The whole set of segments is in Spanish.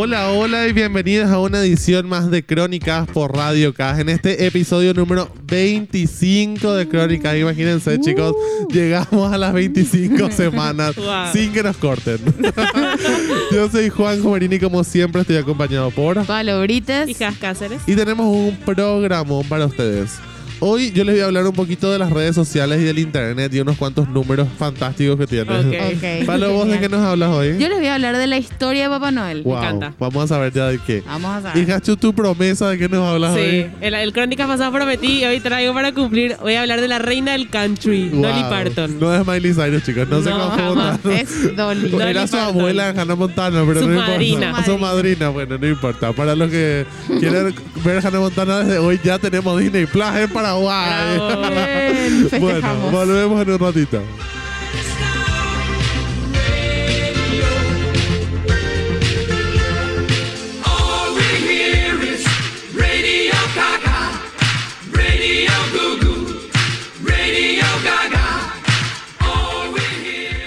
Hola, hola y bienvenidos a una edición más de Crónicas por Radio K. En este episodio número 25 de Crónicas, imagínense chicos, llegamos a las 25 semanas Wow. sin que nos corten. Yo soy Juan Marini, como siempre estoy acompañado por... Pablo Brites. Hijas Cáceres. Y tenemos un programón para ustedes. Hoy yo les voy a hablar un poquito de las redes sociales y del internet y unos cuantos números fantásticos que tiene. Ok. Ok. Pablo, ¿vos de qué nos hablas hoy? Yo les voy a hablar de la historia de Papá Noel. Wow, encanta. Vamos a saber ya de qué. Vamos a saber. Y Hachu, tu promesa de qué nos hablas Sí, hoy. el, el Crónicas pasado prometí y hoy traigo para cumplir. Voy a hablar de la reina del country, Dolly Wow. Parton. No es Miley Cyrus, chicos. No, se No, confundan. Es Dolly. Dolly Era su Parton. abuela Hannah Montana, pero Su no madrina. importa. Su madrina, bueno, no importa. Para los que quieren ver Hannah Montana desde hoy, ya tenemos Disney Plus en Paraguay. Bravo. Bien, Bueno, volvemos en un ratito.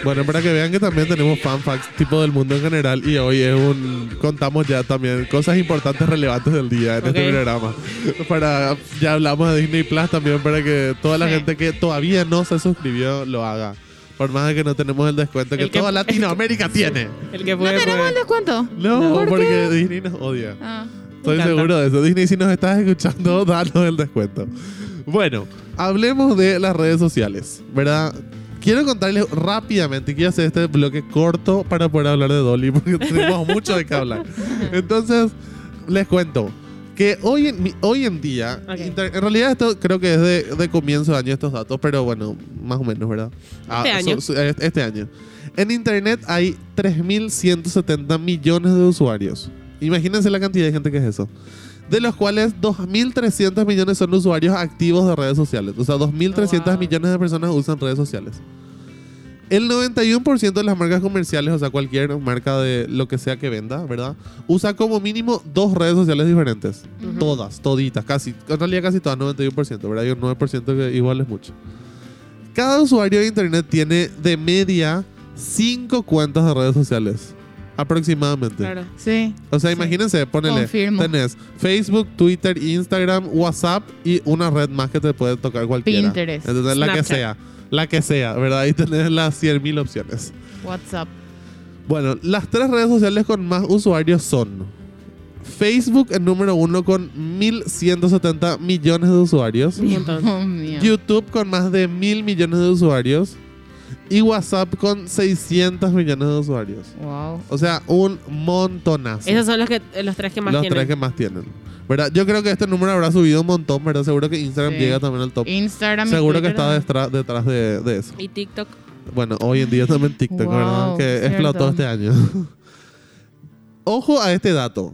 Bueno, para que vean que también tenemos fan facts tipo del mundo en general y hoy es un contamos ya también cosas importantes relevantes del día en este Ok. programa. Para ya hablamos de Disney Plus también para que toda la Sí. gente que todavía no se suscribió lo haga. Por más de que no tenemos el descuento que, El que- toda Latinoamérica tiene. El que ¿No puede, tenemos el puede. descuento? No, ¿Por porque qué? Disney nos odia. Ah. Estoy seguro de eso. Disney, si nos estás escuchando, danos el descuento. Bueno, hablemos de las redes sociales, ¿verdad? Quiero contarles rápidamente, quiero hacer este bloque corto para poder hablar de Dolly, porque tenemos mucho de qué hablar. Entonces, les cuento que hoy en, hoy en día, Ok. inter- en realidad esto creo que es de, de comienzo de año estos datos, pero bueno, más o menos, ¿verdad? Ah, Este año. su- su- este este año. En Internet hay 3.170 millones de usuarios. Imagínense la cantidad de gente que es eso. De los cuales 2.300 millones son usuarios activos de redes sociales. O sea, 2.300 Wow. millones de personas usan redes sociales. El 91% de las marcas comerciales, o sea, cualquier marca de lo que sea que venda, ¿verdad? Usa como mínimo dos redes sociales diferentes. Ujú. Todas, toditas, casi. En realidad casi todas, 91%, ¿verdad? Hay un 9% que igual es mucho. Cada usuario de internet tiene de media 5 cuentas de redes sociales. Aproximadamente. Claro. Sí. O sea, Sí. imagínense, ponele. Confirmo. Tenés Facebook, Twitter, Instagram, WhatsApp y una red más que te puede tocar cualquiera. Pinterest. Entonces, la que sea. La que sea, ¿verdad? Ahí tenés las 100.000 opciones. WhatsApp. Bueno, las tres redes sociales con más usuarios son Facebook, el número uno con 1.170 millones de usuarios. YouTube con más de 1.000 millones de usuarios. Y WhatsApp con 600 millones de usuarios. Wow. O sea, un montonazo. Esos son los, que, los tres que más los tienen. tres que más tienen. ¿Verdad? Yo creo que este número habrá subido un montón, ¿verdad? Seguro que Instagram Sí. llega también al top. Instagram y Seguro que está detrás, detrás de, de eso. Y TikTok. Bueno, hoy en día también TikTok, Wow, ¿verdad? Que cierto. explotó este año. Ojo a este dato.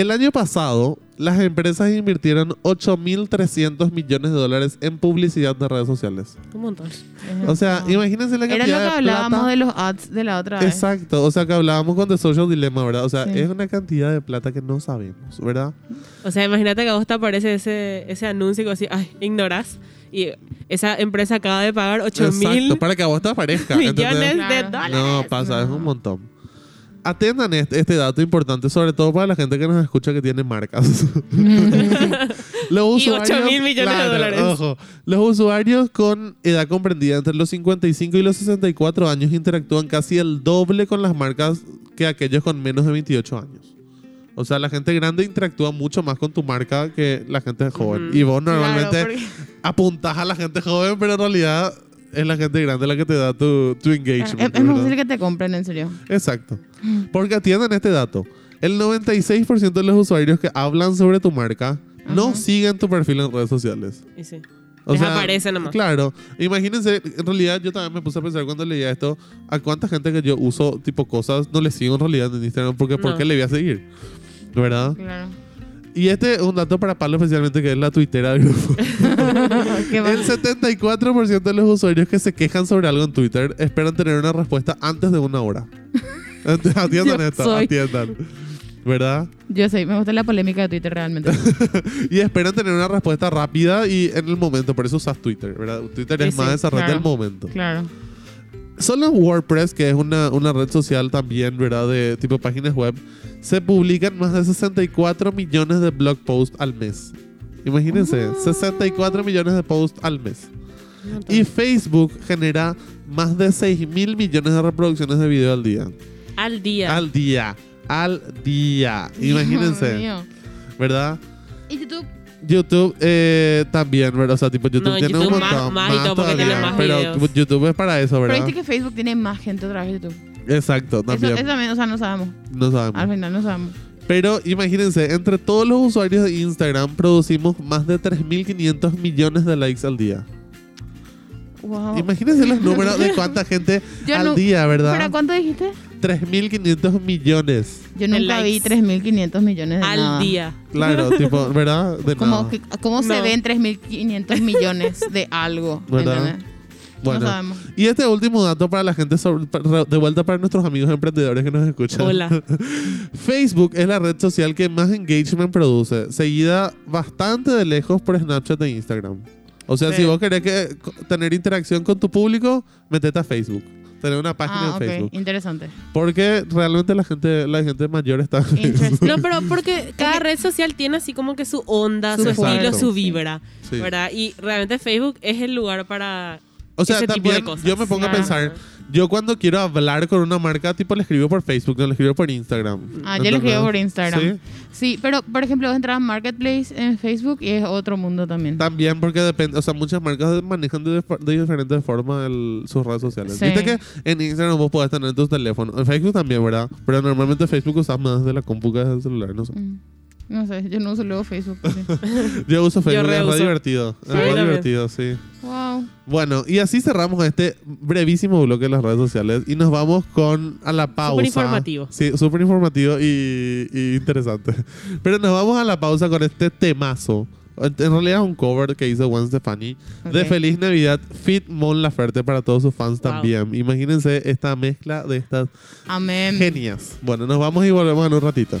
El año pasado, las empresas invirtieron 8.300 millones de dólares en publicidad de redes sociales. Un montón. O sea, imagínense la Era cantidad lo que de hablábamos plata. de los ads de la otra vez. Exacto, o sea que hablábamos con The Social Dilemma, ¿verdad? O sea, Sí. es una cantidad de plata que no sabemos, ¿verdad? O sea, imagínate que a vos te aparece ese, ese anuncio que decís, ay, ignorás. Y esa empresa acaba de pagar 8 Exacto, mil para que a vos te aparezca. millones de dólares. No, pasa, es un montón. Atendan este, este dato importante, sobre todo para la gente que nos escucha que tiene marcas. los Y 8 mil millones de dólares. Ojo, los usuarios con edad comprendida entre los 55 y los 64 años interactúan casi el doble con las marcas que aquellos con menos de 28 años. O sea, la gente grande interactúa mucho más con tu marca que la gente joven. Y vos Claro, normalmente porque- apuntás a la gente joven, pero en realidad es la gente grande la que te da tu, tu Es, engagement. es más ¿verdad? fácil que te compren, en serio. Exacto. Porque atiendan este dato. El 96% de los usuarios que hablan sobre tu marca no siguen tu perfil en redes sociales. Y sí. O Les sea, aparece nomás. Claro. Imagínense, en realidad yo también me puse a pensar cuando leía esto, a cuánta gente que yo uso tipo cosas no le sigo en realidad en Instagram porque ¿por No. qué le voy a seguir? ¿Verdad? Claro. Y este es un dato para Pablo especialmente que es la tuitera del grupo. El 74% de los usuarios que se quejan sobre algo en Twitter esperan tener una respuesta antes de una hora. Atiendan esto, soy. atiendan. ¿Verdad? Yo sé, me gusta la polémica de Twitter realmente. Y esperan tener una respuesta rápida y en el momento. Por eso usas Twitter, ¿verdad? Twitter Sí, es más sí, esa red claro. del momento. claro. Solo en WordPress, que es una, una red social también, ¿verdad? De tipo páginas web, se publican más de 64 millones de blog posts al mes. Imagínense, 64 millones de posts al mes. Y Facebook genera más de 6 mil millones de reproducciones de video al día. Al día. Al día. Al día. Dios Imagínense, mío. ¿verdad? ¿Y YouTube? YouTube eh, también, ¿verdad? O sea, tipo YouTube No, tiene YouTube un más- montón. más porque tiene todavía, más pero videos. YouTube es para eso, Pero ¿verdad? viste que Facebook tiene más gente otra vez YouTube. Exacto, Eso, también. eso también, o sea, no sabemos. No sabemos. Al final no sabemos. Pero imagínense, entre todos los usuarios de Instagram producimos más de 3.500 millones de likes al día. Wow. Imagínense los números de cuánta gente Yo al no- día, ¿Pero ¿verdad? cuánto dijiste? 3.500 millones. Yo nunca vi likes. 3.500 millones de Al nada. día. Claro, tipo, ¿verdad? De ¿Cómo, nada. que- ¿Cómo se No. ven 3.500 millones de algo? ¿Verdad? ¿entendés? Bueno, No sabemos. y este último dato para la gente, sobre- para- de vuelta para nuestros amigos emprendedores que nos escuchan. Hola. Facebook es la red social que más engagement produce, seguida bastante de lejos por Snapchat e Instagram. O sea, Sí. si vos querés que, tener interacción con tu público, metete a Facebook. Tener una página Ah, en ok. Facebook. Interesante. Porque realmente la gente, la gente mayor está. No, pero porque cada red social tiene así como que su onda, Su su, estilo, su vibra, Sí. ¿verdad? Y realmente Facebook es el lugar para O sea, ese tipo de también cosas. yo me pongo a pensar, yo cuando quiero hablar con una marca, tipo le escribo por Facebook, no le escribo por Instagram. Ah, yo le escribo por Instagram. Sí. Sí, pero por ejemplo, entras a Marketplace en Facebook y es otro mundo también. También porque depende, o sea, muchas marcas manejan de, de diferentes formas sus redes sociales. Sí. Viste que en Instagram vos podés tener tus teléfonos, en Facebook también, ¿verdad? Pero normalmente Facebook usas más de la compu que del celular, no sé. Mm. No sé, yo no uso luego Facebook. sí. Yo uso Facebook, es re divertido. Es Sí, también. divertido, sí. wow. Bueno, y así cerramos este brevísimo bloque de las redes sociales y nos vamos con a la pausa. informativo. Sí, súper informativo y, y interesante. Pero nos vamos a la pausa con este temazo. En realidad es un cover que hizo Gwen Stefani de Ok. Feliz Navidad Fit Mon Laferte para todos sus fans Wow. también. Imagínense esta mezcla de estas Amén. genias. Bueno, nos vamos y volvemos en un ratito.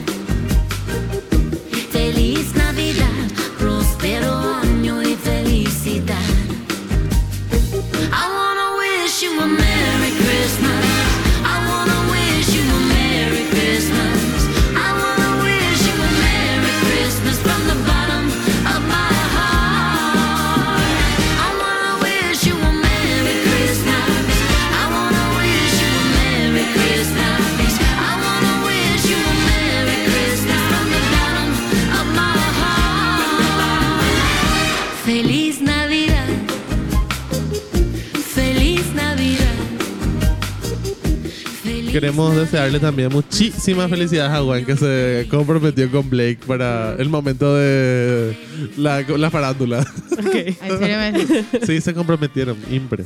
Queremos desearle también muchísimas felicidades a Gwen que se comprometió con Blake para el momento de la, la farándula. Ok. ¿En serio me decís? Sí, se comprometieron, impre.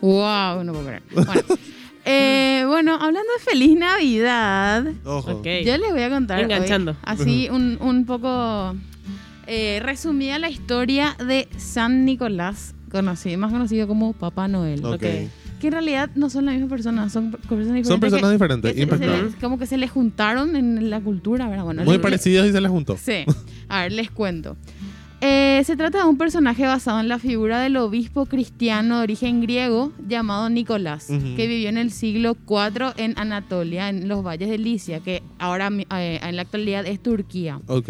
Wow, no puedo creer. Bueno, eh, bueno, hablando de feliz Navidad, yo les voy a contar hoy, Enganchando. así un, un poco eh, resumida la historia de San Nicolás, conocido, más conocido como Papá Noel. Ok. Que en realidad no son la misma persona, son personas diferentes. Son personas que- diferentes, que se- se impactantes. les- como que se les juntaron en la cultura, ¿verdad? Bueno, Muy le- parecidos y se les juntó. Sí. A ver, les cuento. Eh, se trata de un personaje basado en la figura del obispo cristiano de origen griego llamado Nicolás, que vivió en el siglo IV en Anatolia, en los valles de Licia, que ahora eh, en la actualidad es Turquía. Ok.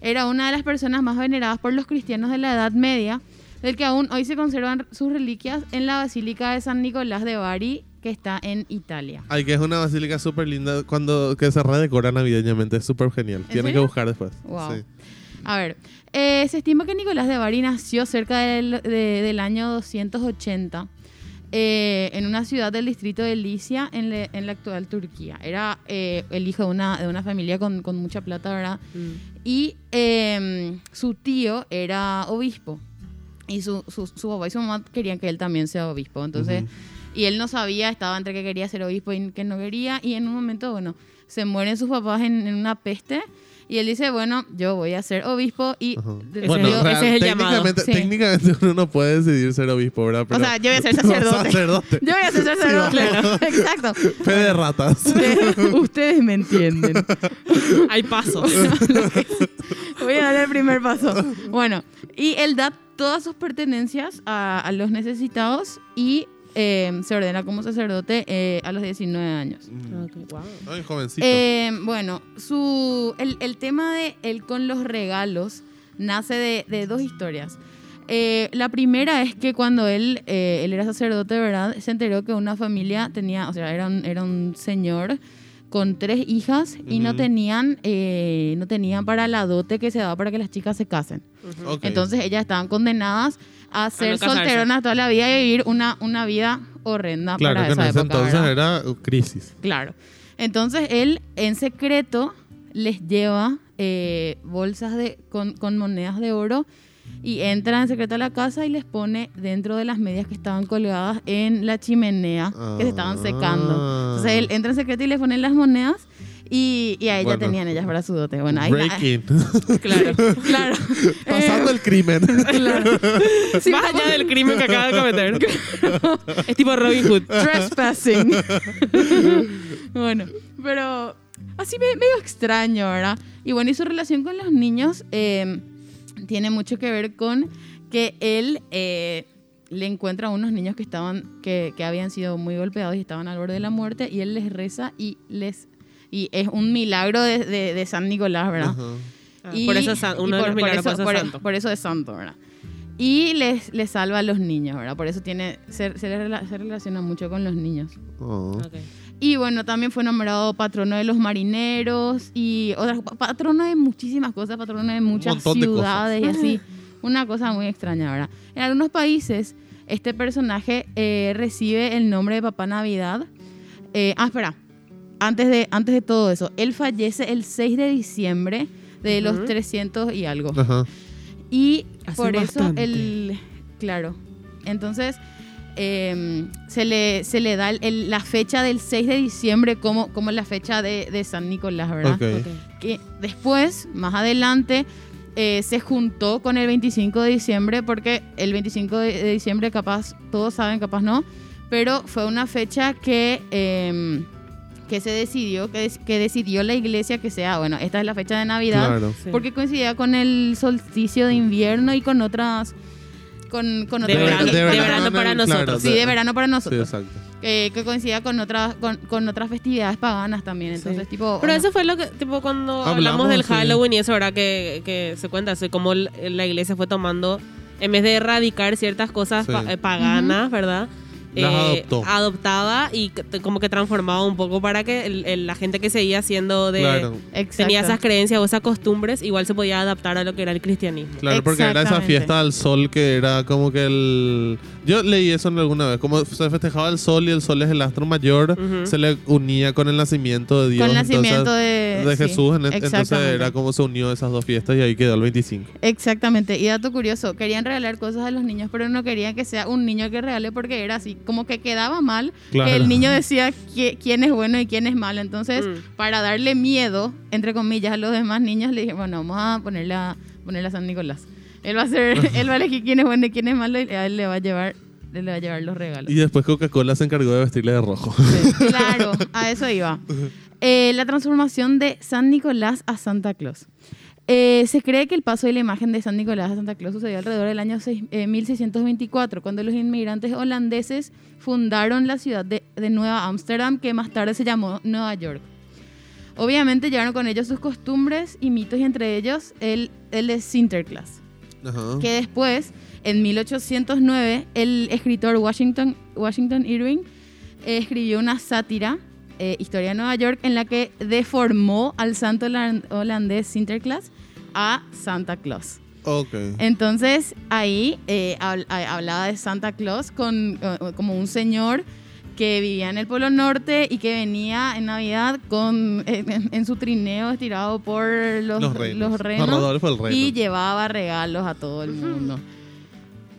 Era una de las personas más veneradas por los cristianos de la Edad Media, del que aún hoy se conservan sus reliquias en la Basílica de San Nicolás de Bari, que está en Italia. Ay, que es una basílica súper linda cuando que se redecora navideñamente. Es súper genial. Tienen que buscar después. Wow. Sí. A ver, eh, se estima que Nicolás de Bari nació cerca del, de- del año 280 eh, en una ciudad del distrito de Licia, en, le- en la actual Turquía. Era eh, el hijo de una, de una familia con, con mucha plata, ¿verdad? Mm. Y eh, su tío era obispo. Y su, su, su papá y su mamá querían que él también sea obispo. Entonces, Ujú. y él no sabía, estaba entre que quería ser obispo y que no quería. Y en un momento, bueno, se mueren sus papás en, en una peste. Y él dice, bueno, yo voy a ser obispo y Bueno, ese real- es el llamado. técnicamente, Sí. técnicamente uno no puede decidir ser obispo, ¿verdad? o Pero- sea, yo voy a ser sacerdote. sacerdote. Yo voy a ser sacerdote. Claro. Exacto. Fe de ratas. Ustedes, ustedes me entienden. Hay pasos. Voy a dar el primer paso. Bueno, y él da todas sus pertenencias a, a los necesitados y eh, se ordena como sacerdote eh, a los 19 años. Wow. Ay, jovencito. Eh, bueno, su, el, el tema de él con los regalos nace de, de dos historias. Eh, la primera es que cuando él, eh, él era sacerdote, ¿verdad? Se enteró que una familia tenía, o sea, era un, era un señor con tres hijas y no tenían, eh, no tenían para la dote que se daba para que las chicas se casen. Entonces ellas estaban condenadas a ser no casarse. solteronas toda la vida y vivir una, una vida horrenda claro para que en esa ese época. entonces ¿verdad? era uh, crisis. Claro. Entonces él en secreto les lleva eh, bolsas de, con, con monedas de oro y entra en secreto a la casa y les pone dentro de las medias que estaban colgadas en la chimenea que se estaban secando. Entonces él entra en secreto y les pone las monedas y, y a ella Bueno. tenían ellas para su dote. Bueno, ahí Breaking. Claro. Claro. Pasando el crimen. Claro. Sí, Más allá del crimen que acaba de cometer. es tipo Robin Hood. trespassing. bueno, pero así me- medio extraño, ¿verdad? Y bueno, y su relación con los niños eh, tiene mucho que ver con que él eh, le encuentra a unos niños que estaban, que, que habían sido muy golpeados y estaban al borde de la muerte, y él les reza y les y es un milagro de, de- de San Nicolás, ¿verdad? Ah, Y- por eso es uno de los milagros eso, por eso por, santo. por eso es santo, ¿verdad? Y les, les salva a los niños, ¿verdad? Por eso tiene, se, se, le rela- se relaciona mucho con los niños. Oh. Ok. Y bueno, también fue nombrado patrono de los marineros y otras, pa- patrono de muchísimas cosas, patrono de muchas de ciudades y así. Una cosa muy extraña, ¿verdad? En algunos países, este personaje eh, recibe el nombre de Papá Navidad. Eh, ah, espera. Antes de, antes de todo eso, él fallece el 6 de diciembre de los 300 y algo. Ajá. Y Hace por eso bastante. el... Claro. Entonces, eh, se, le, se le da el- el- la fecha del 6 de diciembre como, como la fecha de, de San Nicolás, ¿verdad? Ok. Ok. Que después, más adelante, eh, se juntó con el 25 de diciembre porque el 25 de, de diciembre capaz, todos saben, capaz no, pero fue una fecha que... eh, que se decidió, que, des- que decidió la iglesia que sea, bueno, esta es la fecha de Navidad, Claro. Sí. porque coincidía con el solsticio de invierno y con otras con, con De verano- de otras- para claro, nosotros. sí de verano para Sí, nosotros exacto. que, que coincidía con otras con, con otras festividades paganas también entonces Sí. tipo Pero eso fue lo que, tipo, cuando Hablamos, hablamos del sí. Halloween y eso, ¿verdad? Que, que se cuenta, así como la iglesia fue tomando, en vez de erradicar ciertas cosas Sí. pa- eh, paganas, ¿verdad? Eh, Las adoptó. Adoptaba y como que transformaba un poco para que el- el- la gente que seguía siendo de... Claro. Tenía esas creencias o esas costumbres, igual se podía adaptar a lo que era el cristianismo. Claro, porque era esa fiesta al sol que era como que el... Yo leí eso alguna vez, como se festejaba el sol y el sol es el astro mayor, se le unía con el nacimiento de Dios. con el nacimiento entonces, de, de sí, Jesús, en- entonces era como se unió esas dos fiestas y ahí quedó el 25. Exactamente, y dato curioso, querían regalar cosas a los niños, pero no querían que sea un niño que regale porque era así, como que quedaba mal, Claro. que el niño decía qui- quién es bueno y quién es malo. Entonces, Mm. para darle miedo, entre comillas, a los demás niños, le dije, bueno, vamos a ponerle a, ponerle a San Nicolás. Él va a ser, él va a elegir quién es bueno y quién es malo y a él le va a llevar, él le va a llevar los regalos. Y después Coca-Cola se encargó de vestirle de rojo. Sí, claro, a eso iba. Eh, la transformación de San Nicolás a Santa Claus. Eh, se cree que el paso de la imagen de San Nicolás a Santa Claus sucedió alrededor del año seis- eh, 1624, cuando los inmigrantes holandeses fundaron la ciudad de, de Nueva Ámsterdam, que más tarde se llamó Nueva York. Obviamente llevaron con ellos sus costumbres y mitos, y entre ellos el, el de Sinterklaas Ajá. que después, en 1809, el escritor Washington, Washington Irving eh, escribió una sátira, eh, Historia de Nueva York, en la que deformó al santo holan- holandés Sinterklaas a Santa Claus. Ok. Entonces, ahí eh, habl- hablaba de Santa Claus con, como un señor que vivía en el Polo Norte y que venía en Navidad con en, en su trineo estirado por los, Los renos. renos y llevaba regalos a todo el mundo.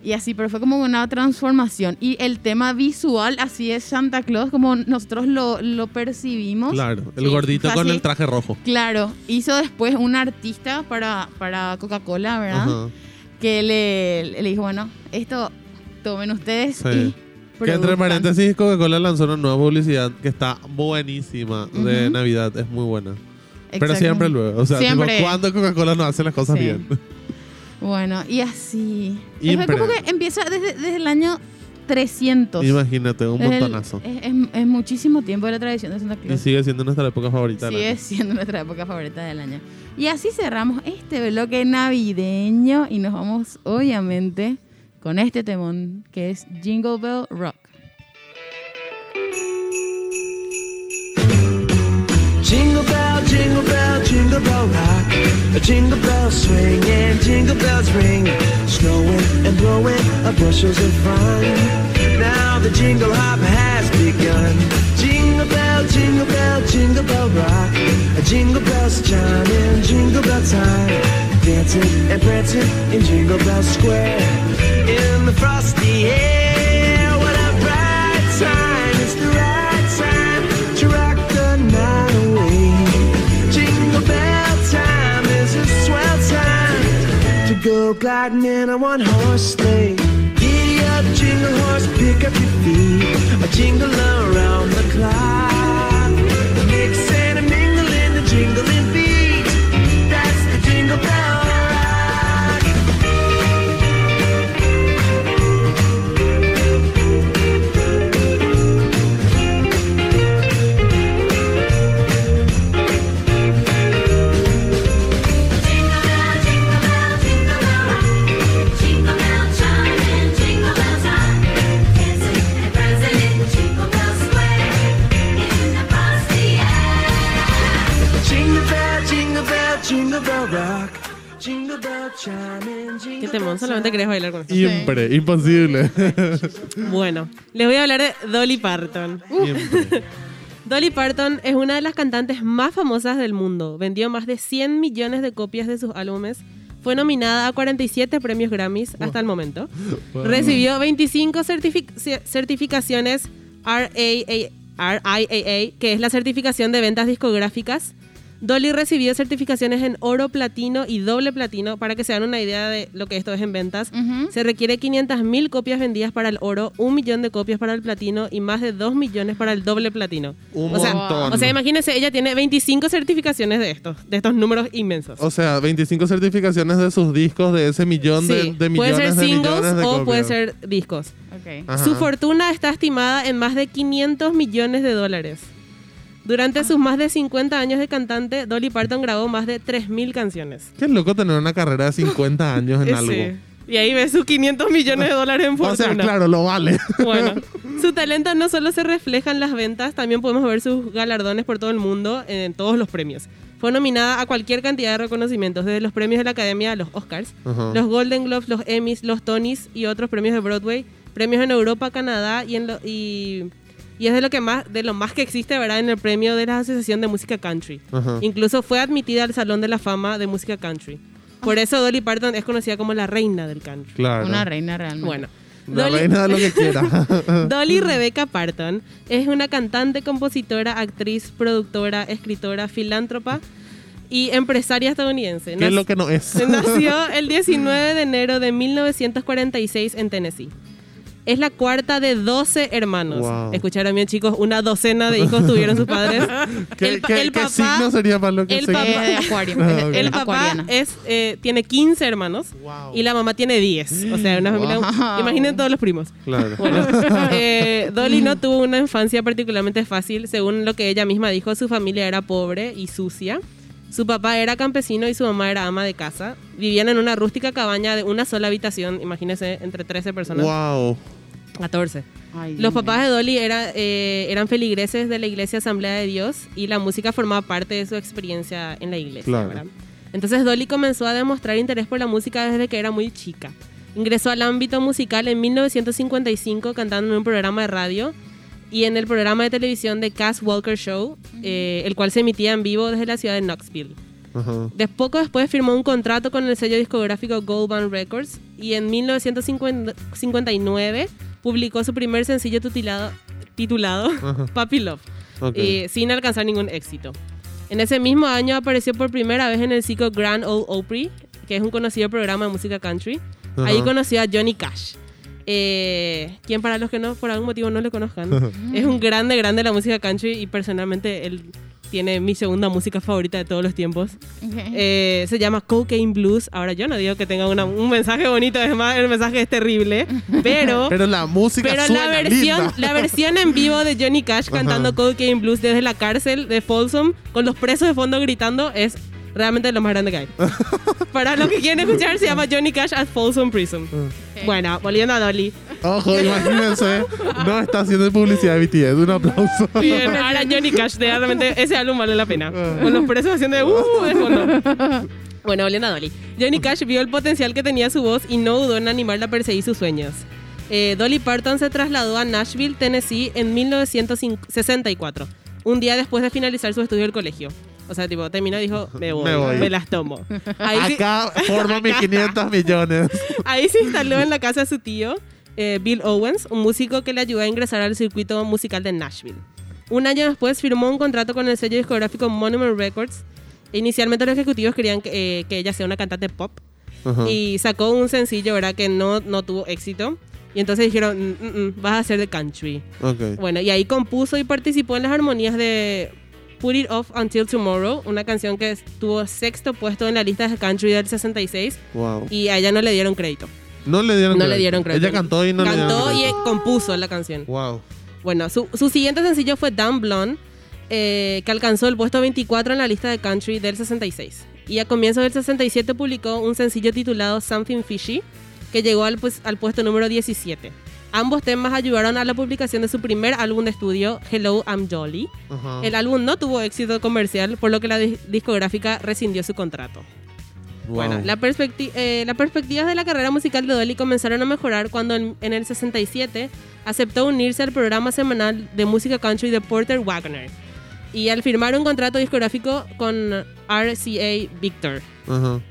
Y así, pero fue como una transformación. Y el tema visual, así es Santa Claus, como nosotros lo, lo percibimos. Claro, el Sí, gordito con el traje rojo. Claro, hizo después un artista para, para Coca-Cola, ¿verdad? Que le, le dijo, bueno, esto tomen ustedes Sí. y Que entre paréntesis, Coca-Cola lanzó una nueva publicidad que está buenísima de. Navidad. Es muy buena. Pero siempre luego. O sea. ¿cuándo Coca-Cola no hace las cosas Sí. bien? Bueno, y así. Es como que empieza desde, desde el año 300. Imagínate, un el- montonazo. Es, es- es muchísimo tiempo de la tradición de Santa Y Claus. sigue siendo nuestra época favorita. Sigue siendo nuestra época favorita del año. Y así cerramos este bloque navideño y nos vamos, obviamente, con este temón que es Jingle Bell Rock. Jingle bell, jingle bell rock. A jingle bell swing and jingle bells ring. Snowing and blowing a bushels of fun. Now the jingle hop has begun. Jingle bell, jingle bell, jingle bell rock. A jingle bells chime in jingle bell time. Dancing and prancing in Jingle Bell Square. In the frosty air, go gliding in a one horse sleigh. Giddy up, jingle horse, pick up your feet. A jingle around the clock. Qué temón, solamente querés bailar con esto. Impre, imposible. Bueno, les voy a hablar de Dolly Parton. Dolly Parton es una de las cantantes más famosas del mundo. Vendió más de 100 millones de copias de sus álbumes. Fue nominada a 47 premios Grammys hasta el momento. Wow. Recibió 25 certific- cer- certificaciones RIAA, que es la certificación de ventas discográficas. Dolly recibió certificaciones en oro, platino y doble platino. Para que se hagan una idea de lo que esto es en ventas, se requiere 500.000 copias vendidas para el oro, un millón de copias para el platino y más de 2 millones para el doble platino. Un o, sea, montón. o sea, imagínense, ella tiene 25 certificaciones de estos, de estos números inmensos. O sea, 25 certificaciones de sus discos de ese millón de, Sí, de millones puede ser de singles millones de o copias. puede ser discos. Ok. Ajá. Su fortuna está estimada en más de 500 millones de dólares. Durante sus más de 50 años de cantante, Dolly Parton grabó más de 3.000 canciones. Qué loco tener una carrera de 50 años en Eh, algo. sí. Y ahí ves sus 500 millones de dólares en O fortuna. sea, claro, lo vale. Bueno, su talento no solo se refleja en las ventas, también podemos ver sus galardones por todo el mundo en todos los premios. Fue nominada a cualquier cantidad de reconocimientos, desde los premios de la Academia a los Oscars, los Golden Globes, los Emmys, los Tonys y otros premios de Broadway, premios en Europa, Canadá y en lo- y, y es de lo que más de lo más que existe, ¿verdad? En el premio de la Asociación de Música Country. Ajá. Incluso fue admitida al Salón de la Fama de Música Country. Por eso Dolly Parton es conocida como la reina del country. Claro. Una reina realmente. Bueno, La Dolly- reina de lo que quiera. Dolly Rebecca Parton es una cantante, compositora, actriz, productora, escritora, filántropa y empresaria estadounidense. ¿Qué es lo que no es? Nació el 19 de enero de 1946 en Tennessee. Es la cuarta de 12 hermanos. Wow. Escucharon bien, chicos, una docena de hijos tuvieron sus padres. ¿Qué, el, pa- qué- el qué papá, signo sería para lo que el se- papá- de acuario. Ah, el papá es, eh, tiene 15 hermanos Wow. y la mamá tiene 10. O sea, una familia... Wow. Imaginen todos los primos. Claro. Bueno, eh, Dolly no tuvo una infancia particularmente fácil. Según lo que ella misma dijo, su familia era pobre y sucia. Su papá era campesino y su mamá era ama de casa. Vivían en una rústica cabaña de una sola habitación, imagínense, entre 13 personas. Wow. 14. Ay, Los papás de Dolly era, eh, eran feligreses de la iglesia Asamblea de Dios y la música formaba parte de su experiencia en la iglesia. Claro. ¿verdad? Entonces Dolly comenzó a demostrar interés por la música desde que era muy chica. Ingresó al ámbito musical en 1955 cantando en un programa de radio y en el programa de televisión de Cass Walker Show, eh, el cual se emitía en vivo desde la ciudad de Knoxville. Ajá. De poco después firmó un contrato con el sello discográfico Gold Band Records y en 1959 publicó su primer sencillo titulado, titulado Ajá. Puppy Love, y sin alcanzar ningún éxito. En ese mismo año apareció por primera vez en el ciclo Grand Ole Opry, que es un conocido programa de música country. Ajá. Ahí conoció a Johnny Cash. Eh, quien para los que no por algún motivo no le conozcan, es un grande, grande de la música country y personalmente él tiene mi segunda música favorita de todos los tiempos. Eh, se llama Cocaine Blues. Ahora yo no digo que tenga una- un mensaje bonito, es más, el mensaje es terrible, pero... Pero la música Pero suena la versión, linda. la versión en vivo de Johnny Cash cantando Ajá. Cocaine Blues desde la cárcel de Folsom con los presos de fondo gritando es realmente lo más grande que hay. Para los que quieren escuchar se llama Johnny Cash at Folsom Prison. Bueno, volviendo a Dolly. Ojo, imagínense, no está haciendo publicidad de BTS. Un aplauso. Bien, ahora Johnny Cash, de- realmente ese álbum vale la pena. Con los presos haciendo de uh de fondo. Bueno, volviendo a Dolly. Johnny Cash vio el potencial que tenía su voz y no dudó en animarla a perseguir sus sueños. Eh, Dolly Parton se trasladó a Nashville, Tennessee en 1964, un día después de finalizar su estudio del colegio. O sea, tipo, terminó y dijo, me voy, Me me, voy. las tomo. Ahí, sí- Acá formo mis 500 millones. ahí se instaló en la casa de su tío, eh, Bill Owens, un músico que le ayudó a ingresar al circuito musical de Nashville. Un año después firmó un contrato con el sello discográfico Monument Records. Inicialmente los ejecutivos querían que, eh, que ella sea una cantante pop Ajá. y sacó un sencillo, ¿verdad? Que no, no tuvo éxito. Y entonces dijeron, "Mm, mm, mm, vas a ser de country. Ok. Bueno, y ahí compuso y participó en las armonías de Put It Off Until Tomorrow, una canción que tuvo sexto puesto en la lista de country del 66 Wow. y a ella no le dieron crédito. No le dieron No crédito. le dieron crédito. Ella cantó y no le dieron Cantó y crédito. compuso la canción. Wow. Bueno, su, su siguiente sencillo fue Down Blonde, eh, que alcanzó el puesto 24 en la lista de country del 66. Y a comienzos del 67 publicó un sencillo titulado Something Fishy, que llegó al, pues, al puesto número 17. Ambos temas ayudaron a la publicación de su primer álbum de estudio, Hello, I'm Jolly. El álbum no tuvo éxito comercial, por lo que la dis- discográfica rescindió su contrato. Wow. Bueno, la perspecti- eh, las perspectivas de la carrera musical de Dolly comenzaron a mejorar cuando en, en el 67 aceptó unirse al programa semanal de música country de Porter Wagner y al firmar un contrato discográfico con RCA Victor.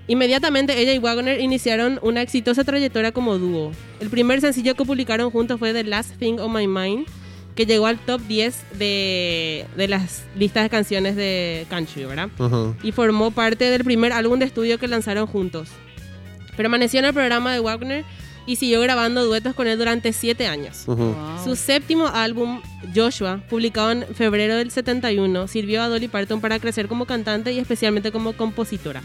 Inmediatamente ella y Wagner iniciaron una exitosa trayectoria como dúo. El primer sencillo que publicaron juntos fue The Last Thing on My Mind, que llegó al top 10 de, de las listas de canciones de country, ¿verdad? Y formó parte del primer álbum de estudio que lanzaron juntos. Permaneció en el programa de Wagner y siguió grabando duetos con él durante siete años. Ajá. Wow. Su séptimo álbum, Joshua, publicado en febrero del 71, sirvió a Dolly Parton para crecer como cantante y especialmente como compositora.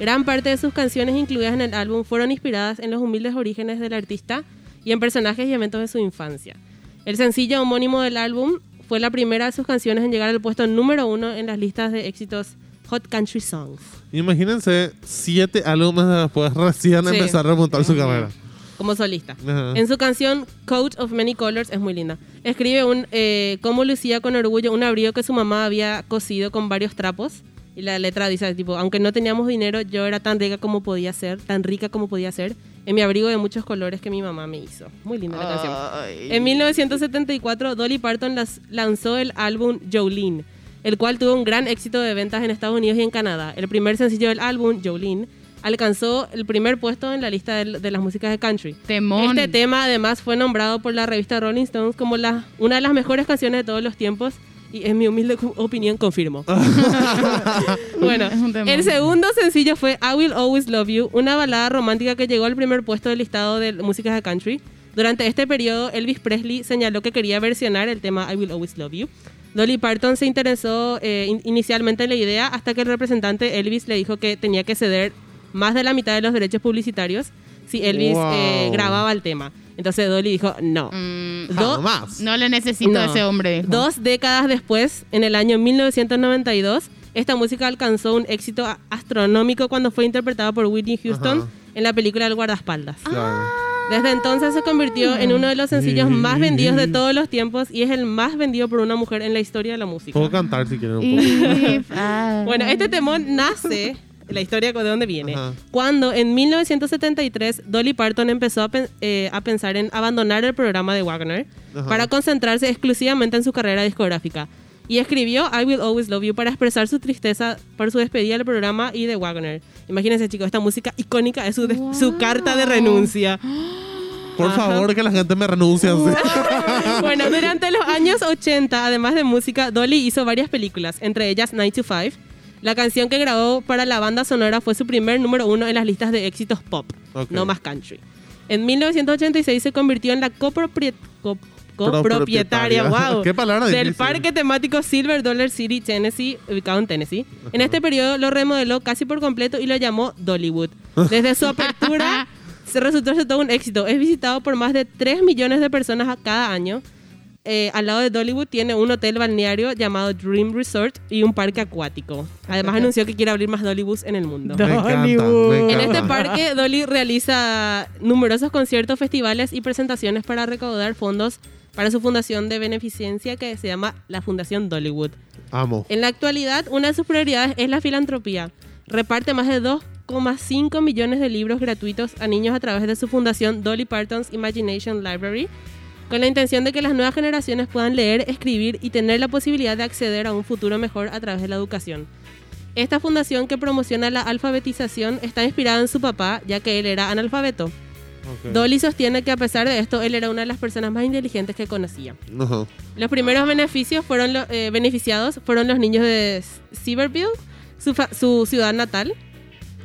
Gran parte de sus canciones incluidas en el álbum fueron inspiradas en los humildes orígenes del artista y en personajes y eventos de su infancia. El sencillo homónimo del álbum fue la primera de sus canciones en llegar al puesto número uno en las listas de éxitos Hot Country Songs. Imagínense siete álbumes después recién Sí. empezar a remontar su carrera. Como solista. Ajá. En su canción Coat of Many Colors, es muy linda, escribe un eh, cómo lucía con orgullo un abrigo que su mamá había cosido con varios trapos. Y la letra dice, tipo, aunque no teníamos dinero, yo era tan rica como podía ser, tan rica como podía ser, en mi abrigo de muchos colores que mi mamá me hizo. Muy linda la canción. En 1974, Dolly Parton las- lanzó el álbum Jolene, el cual tuvo un gran éxito de ventas en Estados Unidos y en Canadá. El primer sencillo del álbum, Jolene, alcanzó el primer puesto en la lista del- de, las músicas de country. Temón. Este tema además fue nombrado por la revista Rolling Stones como la, una de las mejores canciones de todos los tiempos y en mi humilde opinión confirmo. bueno, Es un temón. el segundo sencillo fue I Will Always Love You, una balada romántica que llegó al primer puesto del listado de músicas de country. Durante este periodo, Elvis Presley señaló que quería versionar el tema I Will Always Love You. Dolly Parton se interesó eh, in- inicialmente en la idea hasta que el representante Elvis le dijo que tenía que ceder más de la mitad de los derechos publicitarios si Elvis Wow. eh, grababa el tema. Entonces Dolly dijo no. Mm, Do- Jamás. no le necesito No. a ese hombre. dijo. Dos décadas después, en el año 1992, esta música alcanzó un éxito astronómico cuando fue interpretada por Whitney Houston Ajá. en la película El guardaespaldas. Claro. Desde entonces se convirtió en uno de los sencillos más vendidos de todos los tiempos y es el más vendido por una mujer en la historia de la música. Puedo cantar si quieren un poco. Bueno, este temón nace, la historia de dónde viene, Ajá. cuando en 1973 Dolly Parton empezó a, pen- eh, a pensar en abandonar el programa de Wagner Ajá. para concentrarse exclusivamente en su carrera discográfica. y escribió I Will Always Love You para expresar su tristeza por su despedida del programa y de Wagner. Imagínense, chicos, esta música icónica es su, de- su Wow. carta de renuncia. Por Ajá. favor, que la gente me renuncie así. bueno, durante los años 80, además de música, Dolly hizo varias películas, entre ellas 9 to 5. La canción que grabó para la banda sonora fue su primer número uno en las listas de éxitos pop, Ok. no más country. En 1986 se convirtió en la copropietaria, wow, del difícil. parque temático Silver Dollar City, Tennessee, ubicado en Tennessee. En este periodo lo remodeló casi por completo y lo llamó Dollywood. Desde su apertura se resultó ser todo un éxito. Es visitado por más de 3 millones de personas cada año. Eh, al lado de Dollywood tiene un hotel balneario llamado Dream Resort y un parque acuático. Además anunció que quiere abrir más Dollywoods en el mundo. Me encanta, me En este parque, Dolly realiza numerosos conciertos, festivales y presentaciones para recaudar fondos para su fundación de beneficencia que se llama la Fundación Dollywood. Amo. En la actualidad, una de sus prioridades es la filantropía. Reparte más de 2,5 millones de libros gratuitos a niños a través de su fundación Dolly Parton's Imagination Library, con la intención de que las nuevas generaciones puedan leer, escribir y tener la posibilidad de acceder a un futuro mejor a través de la educación. Esta fundación que promociona la alfabetización está inspirada en su papá, ya que él era analfabeto. Dolly sostiene que a pesar de esto, él era una de las personas más inteligentes que conocía. Los primeros beneficios fueron lo- eh, beneficiados fueron los niños de Silverville, su, su ciudad natal.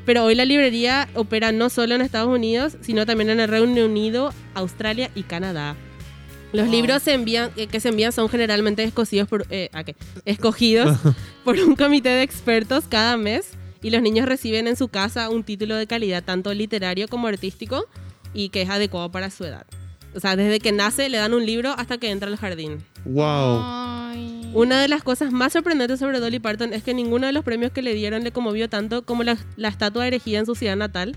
Pero hoy la librería opera no solo en Estados Unidos, sino también en el Reino Unido, Australia y Canadá. Los libros se envían, eh, que se envían son generalmente escogidos por, eh, ¿a qué? escogidos por un comité de expertos cada mes y los niños reciben en su casa un título de calidad tanto literario como artístico y que es adecuado para su edad. O sea, desde que nace le dan un libro hasta que entra al jardín. Wow. Ay. Una de las cosas más sorprendentes sobre Dolly Parton es que ninguno de los premios que le dieron le conmovió tanto como la, la estatua erigida en su ciudad natal.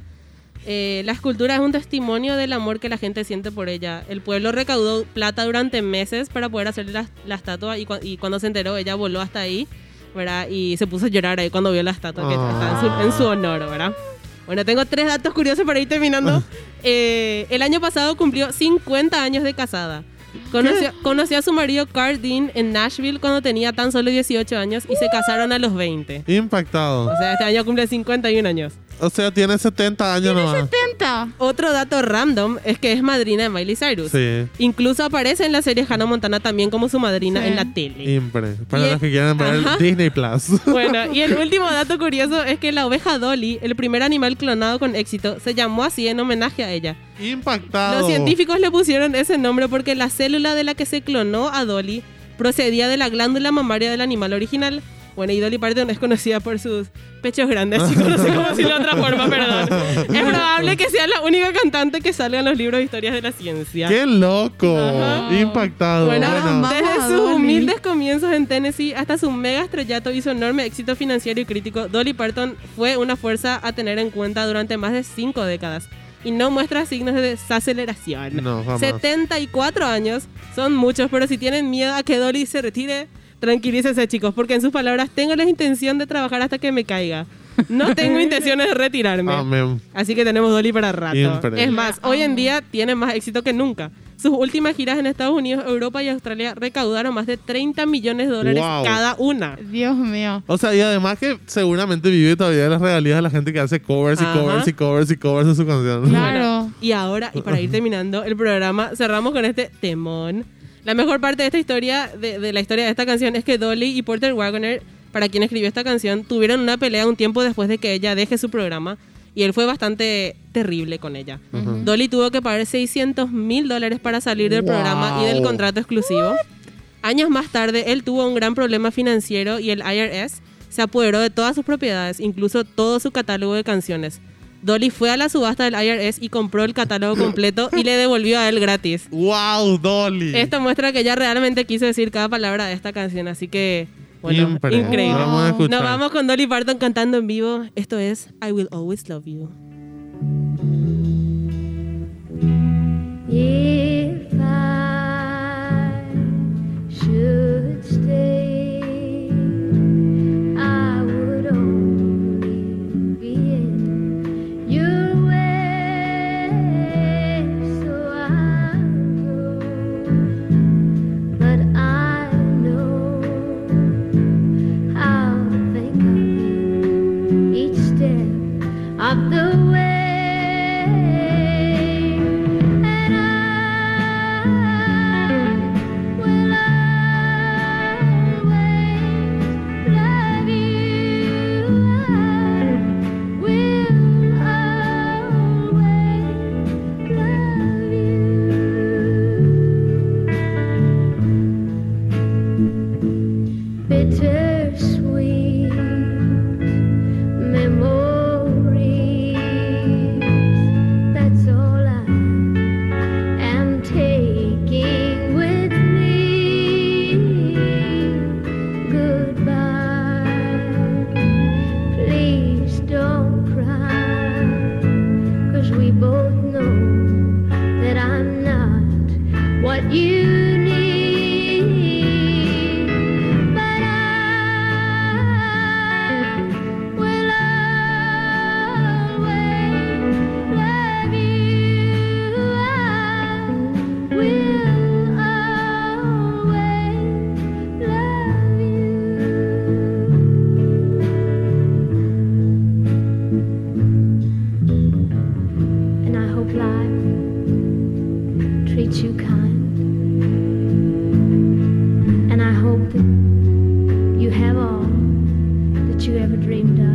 Eh, la escultura es un testimonio del amor que la gente siente por ella. El pueblo recaudó plata durante meses para poder hacer la, la estatua y, cua- y cuando se enteró ella voló hasta ahí, ¿verdad? Y se puso a llorar ahí cuando vio la estatua que Ah. está en su, en su honor, ¿verdad? Bueno, tengo tres datos curiosos para ir terminando. Eh, el año pasado cumplió 50 años de casada. Conoció, conoció a su marido Carl Dean en Nashville cuando tenía tan solo 18 años y se casaron a los 20. Impactado. O sea, este año cumple 51 años. O sea, tiene 70 años nomás. Otro dato random es que es madrina de Miley Cyrus. Sí. Incluso aparece en la serie Hannah Montana también como su madrina Sí. en la tele. Impre. Para Y el- los que quieran ver Ajá. Disney Plus. Bueno, y el último dato curioso es que la oveja Dolly, el primer animal clonado con éxito, se llamó así en homenaje a ella. Impactado. Los científicos le pusieron ese nombre porque la célula de la que se clonó a Dolly procedía de la glándula mamaria del animal original. Bueno, y Dolly Parton es conocida por sus pechos grandes, chicos, no sé cómo decirlo de otra forma, perdón. Es probable que sea la única cantante que salga en los libros de historias de la ciencia. ¡Qué loco! Ajá. Impactado. Bueno, Bueno, desde sus humildes comienzos en Tennessee hasta su mega estrellato y su enorme éxito financiero y crítico, Dolly Parton fue una fuerza a tener en cuenta durante más de cinco décadas y no muestra signos de desaceleración. No, jamás. 74 años son muchos, pero si tienen miedo a que Dolly se retire, tranquilícense chicos, porque en sus palabras tengo la intención de trabajar hasta que me caiga. No tengo intenciones de retirarme. Amén. Así que tenemos Dolly para rato. Siempre. Es más, hoy en día tiene más éxito que nunca. Sus últimas giras en Estados Unidos, Europa y Australia recaudaron más de 30 millones de dólares Wow. cada una. Dios mío. O sea, y además que seguramente vive todavía de las regalías de la gente que hace covers y Ajá. covers y covers y covers de su canción. Claro. Y ahora, y para ir terminando el programa, cerramos con este temón. La mejor parte de esta historia, de, de la historia de esta canción, es que Dolly y Porter Wagoner, para quien escribió esta canción, tuvieron una pelea un tiempo después de que ella deje su programa. Y él fue bastante terrible con ella. Dolly tuvo que pagar 600 mil dólares para salir del Wow. programa y del contrato exclusivo. Años más tarde, él tuvo un gran problema financiero y el IRS se apoderó de todas sus propiedades, incluso todo su catálogo de canciones. Dolly fue a la subasta del IRS y compró el catálogo completo y le devolvió a él gratis. ¡Wow, Dolly! Esto muestra que ella realmente quiso decir cada palabra de esta canción, así que, bueno, increíble. Vamos a escuchar. Nos vamos con Dolly Parton cantando en vivo. Esto es I Will Always Love You. If framed